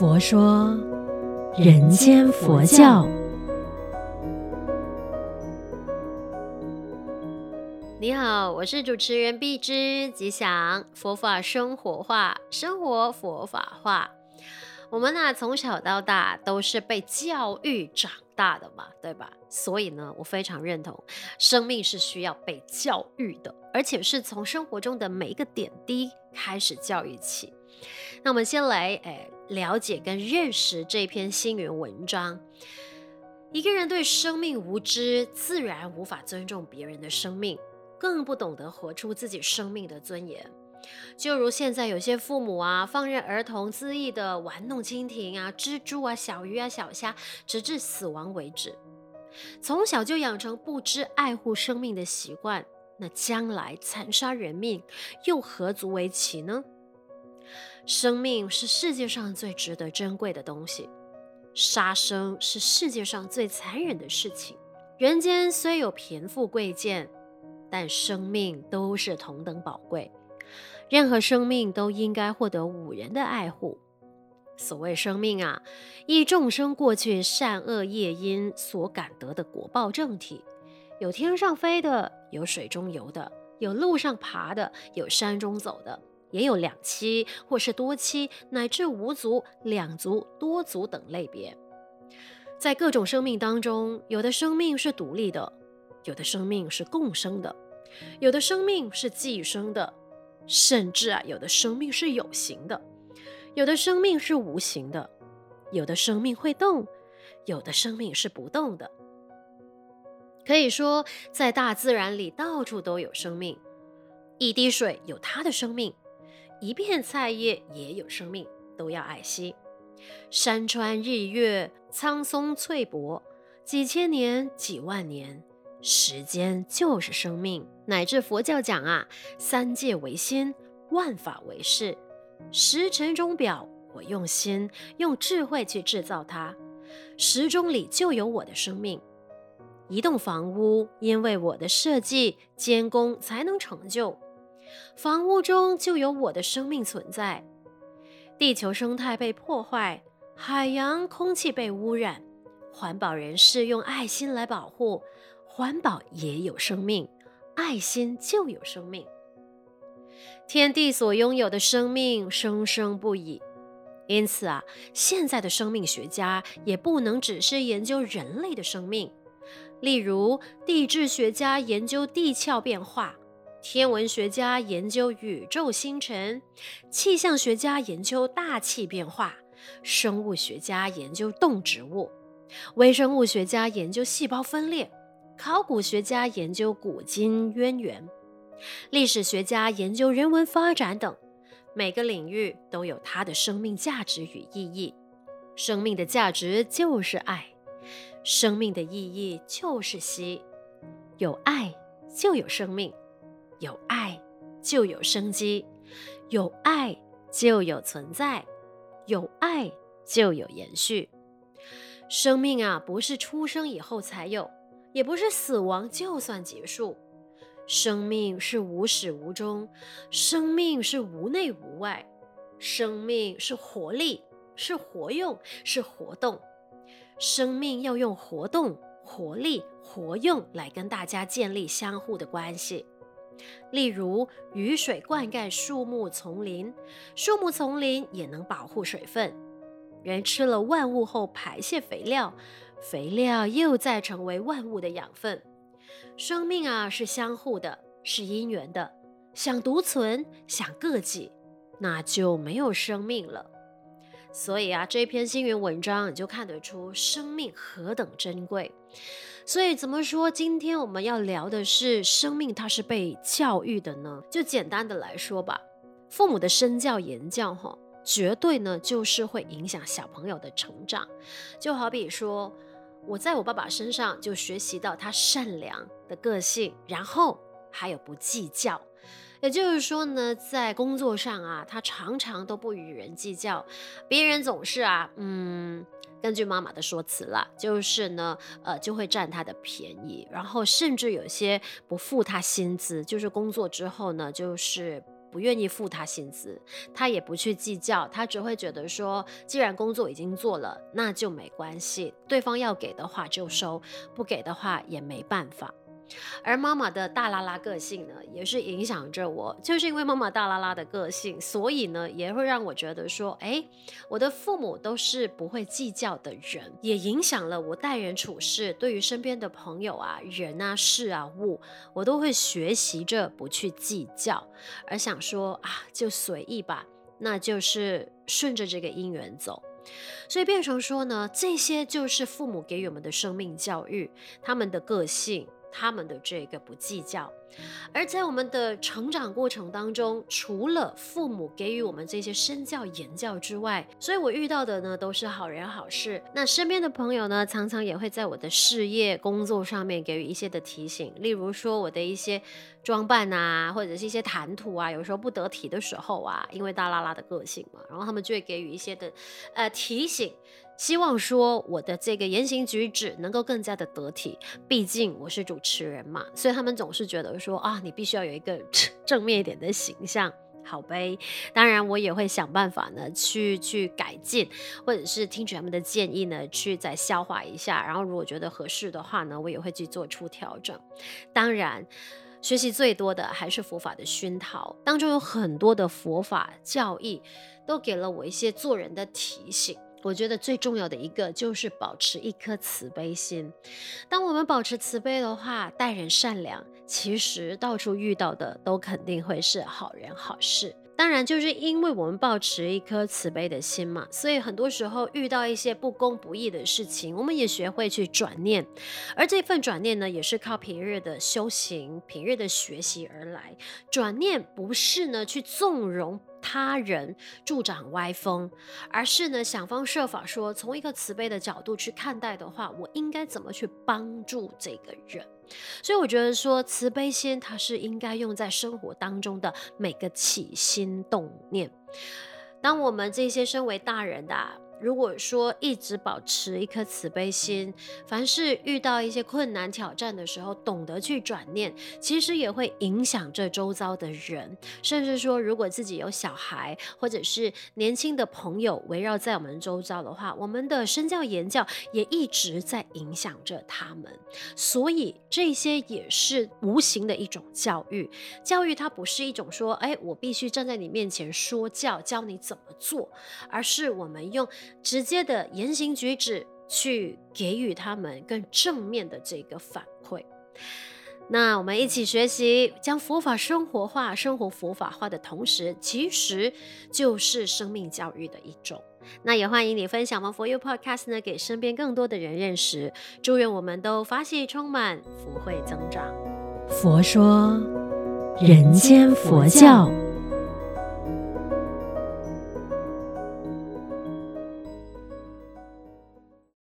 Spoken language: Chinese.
佛说人间佛教。你好，我是主持人碧之，吉祥佛法生活化，生活佛法化。我们呢，从小到大都是被教育长大的嘛，对吧？所以呢，我非常认同，生命是需要被教育的，而且是从生活中的每一个点滴开始教育起。那我们先来诶了解跟认识这篇星云文章。一个人对生命无知，自然无法尊重别人的生命，更不懂得活出自己生命的尊严。就如现在有些父母啊，放任儿童恣意的玩弄蜻蜓啊、蜘蛛啊、小鱼啊、小虾，直至死亡为止。从小就养成不知爱护生命的习惯，那将来残杀人命，又何足为奇呢？生命是世界上最值得珍贵的东西，杀生是世界上最残忍的事情。人间虽有贫富贵贱，但生命都是同等宝贵，任何生命都应该获得五人的爱护。所谓生命啊，依众生过去善恶业因所感得的果报正体，有天上飞的，有水中游的，有路上爬的，有山中走的。也有两栖或是多栖，乃至无足、两足、多足等类别。在各种生命当中，有的生命是独立的，有的生命是共生的，有的生命是寄生的，甚至啊，有的生命是有形的，有的生命是无形的，有的生命会动，有的生命是不动的。可以说，在大自然里，到处都有生命，一滴水有它的生命。一片菜叶也有生命，都要爱惜。山川日月、苍松翠柏，几千年、几万年，时间就是生命。乃至佛教讲啊，三界为心，万法为识。时辰钟表，我用心、用智慧去制造它，时钟里就有我的生命。一栋房屋，因为我的设计、监工才能成就。房屋中就有我的生命存在，地球生态被破坏，海洋空气被污染，环保人士用爱心来保护，环保也有生命，爱心就有生命。天地所拥有的生命生生不已，因此啊，现在的生命学家也不能只是研究人类的生命，例如地质学家研究地壳变化。天文学家研究宇宙星辰，气象学家研究大气变化，生物学家研究动植物，微生物学家研究细胞分裂，考古学家研究古今渊源，历史学家研究人文发展等。每个领域都有它的生命价值与意义。生命的价值就是爱，生命的意义就是惜。有爱就有生命。有爱就有生机，有爱就有存在，有爱就有延续。生命啊，不是出生以后才有，也不是死亡就算结束。生命是无始无终，生命是无内无外，生命是活力，是活用，是活动。生命要用活动、活力、活用来跟大家建立相互的关系。例如，雨水灌溉树木丛林，树木丛林也能保护水分。人吃了万物后排泄肥料，肥料又再成为万物的养分。生命啊，是相互的，是因缘的。想独存，想个己，那就没有生命了。所以啊，这篇星云文章你就看得出生命何等珍贵。所以怎么说？今天我们要聊的是生命，它是被教育的呢？就简单的来说吧，父母的身教言教，哈，绝对呢就是会影响小朋友的成长。就好比说，我在我爸爸身上就学习到他善良的个性，然后还有不计较。也就是说呢，在工作上啊，他常常都不与人计较，别人总是啊，嗯。根据妈妈的说辞啦，就是呢，呃，就会占他的便宜，然后甚至有些不付他薪资，就是工作之后呢，就是不愿意付他薪资，他也不去计较，他只会觉得说，既然工作已经做了，那就没关系，对方要给的话就收，不给的话也没办法。而妈妈的大拉拉个性呢，也是影响着我。就是因为妈妈大拉拉的个性，所以呢，也会让我觉得说，哎，我的父母都是不会计较的人，也影响了我待人处事。对于身边的朋友啊、人啊、事啊、物，我都会学习着不去计较，而想说啊，就随意吧，那就是顺着这个因缘走。所以变成说呢，这些就是父母给予我们的生命教育，他们的个性。他们的这个不计较，而在我们的成长过程当中，除了父母给予我们这些身教言教之外，所以我遇到的呢都是好人好事。那身边的朋友呢，常常也会在我的事业工作上面给予一些的提醒，例如说我的一些装扮啊，或者是一些谈吐啊，有时候不得体的时候啊，因为大拉拉的个性嘛，然后他们就会给予一些的呃提醒。希望说我的这个言行举止能够更加的得体，毕竟我是主持人嘛，所以他们总是觉得说啊，你必须要有一个 正面一点的形象，好呗。当然，我也会想办法呢，去去改进，或者是听取他们的建议呢，去再消化一下。然后，如果觉得合适的话呢，我也会去做出调整。当然，学习最多的还是佛法的熏陶，当中有很多的佛法教义，都给了我一些做人的提醒。我觉得最重要的一个就是保持一颗慈悲心。当我们保持慈悲的话，待人善良，其实到处遇到的都肯定会是好人好事。当然，就是因为我们保持一颗慈悲的心嘛，所以很多时候遇到一些不公不义的事情，我们也学会去转念，而这份转念呢，也是靠平日的修行、平日的学习而来。转念不是呢去纵容他人助长歪风，而是呢想方设法说，从一个慈悲的角度去看待的话，我应该怎么去帮助这个人。所以我觉得说，慈悲心它是应该用在生活当中的每个起心动念。当我们这些身为大人的，如果说一直保持一颗慈悲心，凡是遇到一些困难挑战的时候，懂得去转念，其实也会影响这周遭的人。甚至说，如果自己有小孩或者是年轻的朋友围绕在我们周遭的话，我们的身教言教也一直在影响着他们。所以这些也是无形的一种教育。教育它不是一种说，哎，我必须站在你面前说教，教你怎么做，而是我们用。直接的言行举止去给予他们更正面的这个反馈。那我们一起学习，将佛法生活化、生活佛法化的同时，其实就是生命教育的一种。那也欢迎你分享我们 For You Podcast 呢，给身边更多的人认识。祝愿我们都法喜充满，福慧增长。佛说，人间佛教。